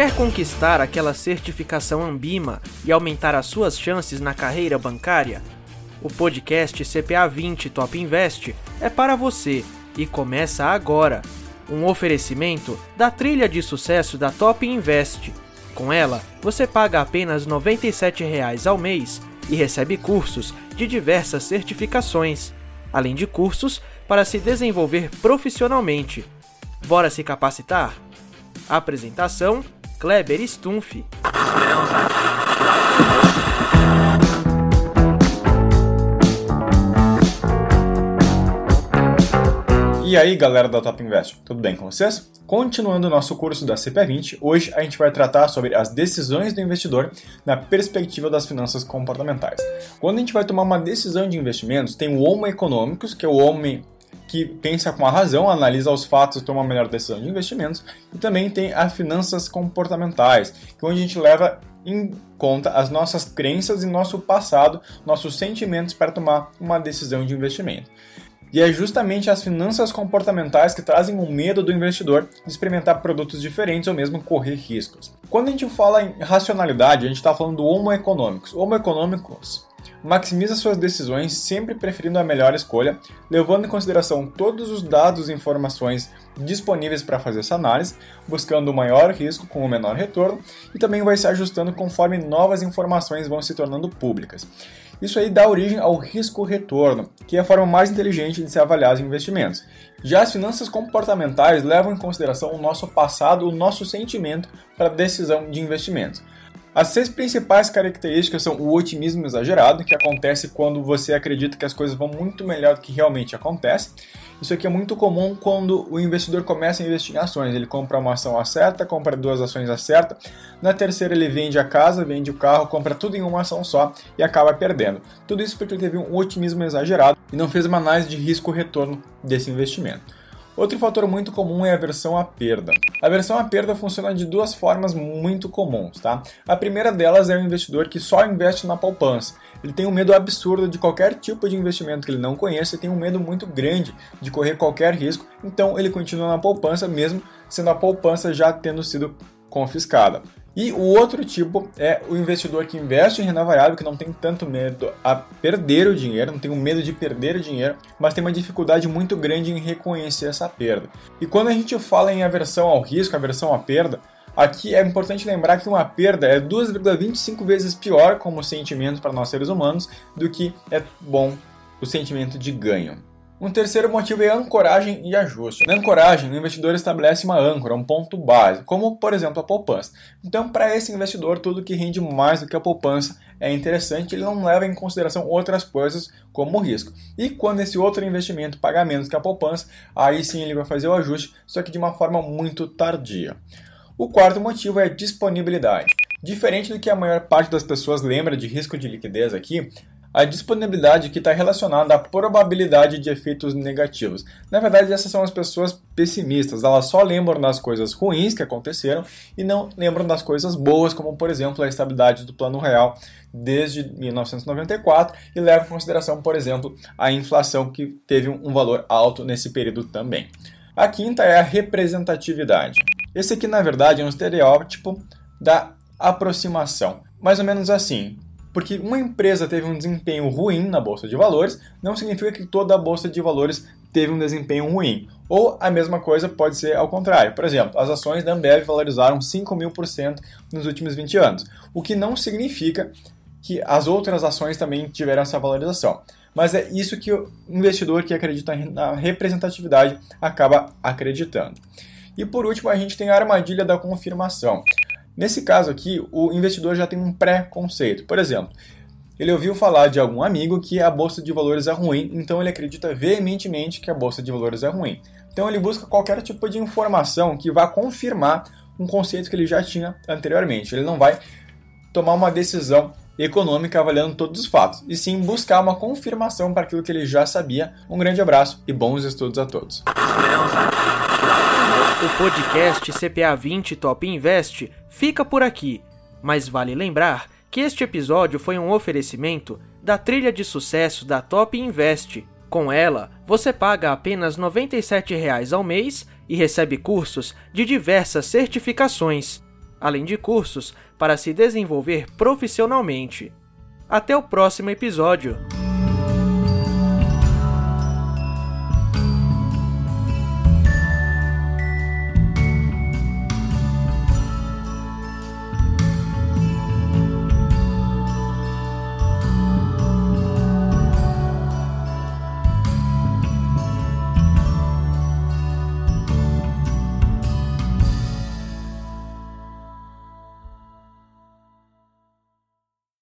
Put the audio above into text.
Quer conquistar aquela certificação Ambima e aumentar as suas chances na carreira bancária? O podcast CPA 20 Top Invest é para você e começa agora. Um oferecimento da trilha de sucesso da Top Invest. Com ela, você paga apenas R$ 97,00 ao mês e recebe cursos de diversas certificações, além de cursos para se desenvolver profissionalmente. Bora se capacitar? Apresentação: Kleber Stumpf. E aí galera da Top Invest, tudo bem com vocês? Continuando o nosso curso da CPA20, hoje a gente vai tratar sobre as decisões do investidor na perspectiva das finanças comportamentais. Quando a gente vai tomar uma decisão de investimentos, tem o Homo Econômicos, que é o homem que pensa com a razão, analisa os fatos toma a melhor decisão de investimentos, e também tem as finanças comportamentais, que é onde a gente leva em conta as nossas crenças e nosso passado, nossos sentimentos para tomar uma decisão de investimento. E é justamente as finanças comportamentais que trazem o medo do investidor de experimentar produtos diferentes ou mesmo correr riscos. Quando a gente fala em racionalidade, a gente está falando do Homo econômicos. Homo econômicos maximiza suas decisões, sempre preferindo a melhor escolha, levando em consideração todos os dados e informações disponíveis para fazer essa análise, buscando o maior risco com o menor retorno e também vai se ajustando conforme novas informações vão se tornando públicas. Isso aí dá origem ao risco-retorno, que é a forma mais inteligente de se avaliar os investimentos. Já as finanças comportamentais levam em consideração o nosso passado, o nosso sentimento para a decisão de investimentos. As seis principais características são o otimismo exagerado, que acontece quando você acredita que as coisas vão muito melhor do que realmente acontece. Isso aqui é muito comum quando o investidor começa a investir em ações. Ele compra uma ação acerta, compra duas ações acerta, na terceira ele vende a casa, vende o carro, compra tudo em uma ação só e acaba perdendo. Tudo isso porque ele teve um otimismo exagerado e não fez uma análise de risco-retorno desse investimento. Outro fator muito comum é a aversão à perda. A aversão à perda funciona de duas formas muito comuns, tá? A primeira delas é o investidor que só investe na poupança. Ele tem um medo absurdo de qualquer tipo de investimento que ele não conheça e tem um medo muito grande de correr qualquer risco, então ele continua na poupança mesmo sendo a poupança já tendo sido confiscada. E o outro tipo é o investidor que investe em renda variável, que não tem tanto medo a perder o dinheiro, não tem um medo de perder o dinheiro, mas tem uma dificuldade muito grande em reconhecer essa perda. E quando a gente fala em aversão ao risco, aversão à perda, aqui é importante lembrar que uma perda é 2,25 vezes pior como sentimento para nós seres humanos do que é bom o sentimento de ganho. Um terceiro motivo é ancoragem e ajuste. Na ancoragem, o investidor estabelece uma âncora, um ponto base, como por exemplo a poupança. Então, para esse investidor, tudo que rende mais do que a poupança é interessante, ele não leva em consideração outras coisas como o risco. E quando esse outro investimento paga menos que a poupança, aí sim ele vai fazer o ajuste, só que de uma forma muito tardia. O quarto motivo é disponibilidade. Diferente do que a maior parte das pessoas lembra de risco de liquidez aqui, a disponibilidade que está relacionada à probabilidade de efeitos negativos. Na verdade, essas são as pessoas pessimistas. Elas só lembram das coisas ruins que aconteceram e não lembram das coisas boas, como por exemplo a estabilidade do plano real desde 1994 e levam em consideração, por exemplo, a inflação que teve um valor alto nesse período também. A quinta é a representatividade. Esse aqui, na verdade, é um estereótipo da aproximação. Mais ou menos assim, porque uma empresa teve um desempenho ruim na bolsa de valores, não significa que toda a bolsa de valores teve um desempenho ruim. Ou a mesma coisa pode ser ao contrário. Por exemplo, as ações da Ambev valorizaram 5 mil por cento nos últimos 20 anos, o que não significa que as outras ações também tiveram essa valorização. Mas é isso que o investidor que acredita na representatividade acaba acreditando. E por último, a gente tem a armadilha da confirmação. Nesse caso aqui, o investidor já tem um pré-conceito. Por exemplo, ele ouviu falar de algum amigo que a bolsa de valores é ruim, então ele acredita veementemente que a bolsa de valores é ruim. Então ele busca qualquer tipo de informação que vá confirmar um conceito que ele já tinha anteriormente. Ele não vai tomar uma decisão econômica avaliando todos os fatos, e sim buscar uma confirmação para aquilo que ele já sabia. Um grande abraço e bons estudos a todos. O podcast CPA 20 Top Invest fica por aqui, mas vale lembrar que este episódio foi um oferecimento da trilha de sucesso da Top Invest. Com ela, você paga apenas R$ 97,00 ao mês e recebe cursos de diversas certificações. além de cursos para se desenvolver profissionalmente. Até o próximo episódio!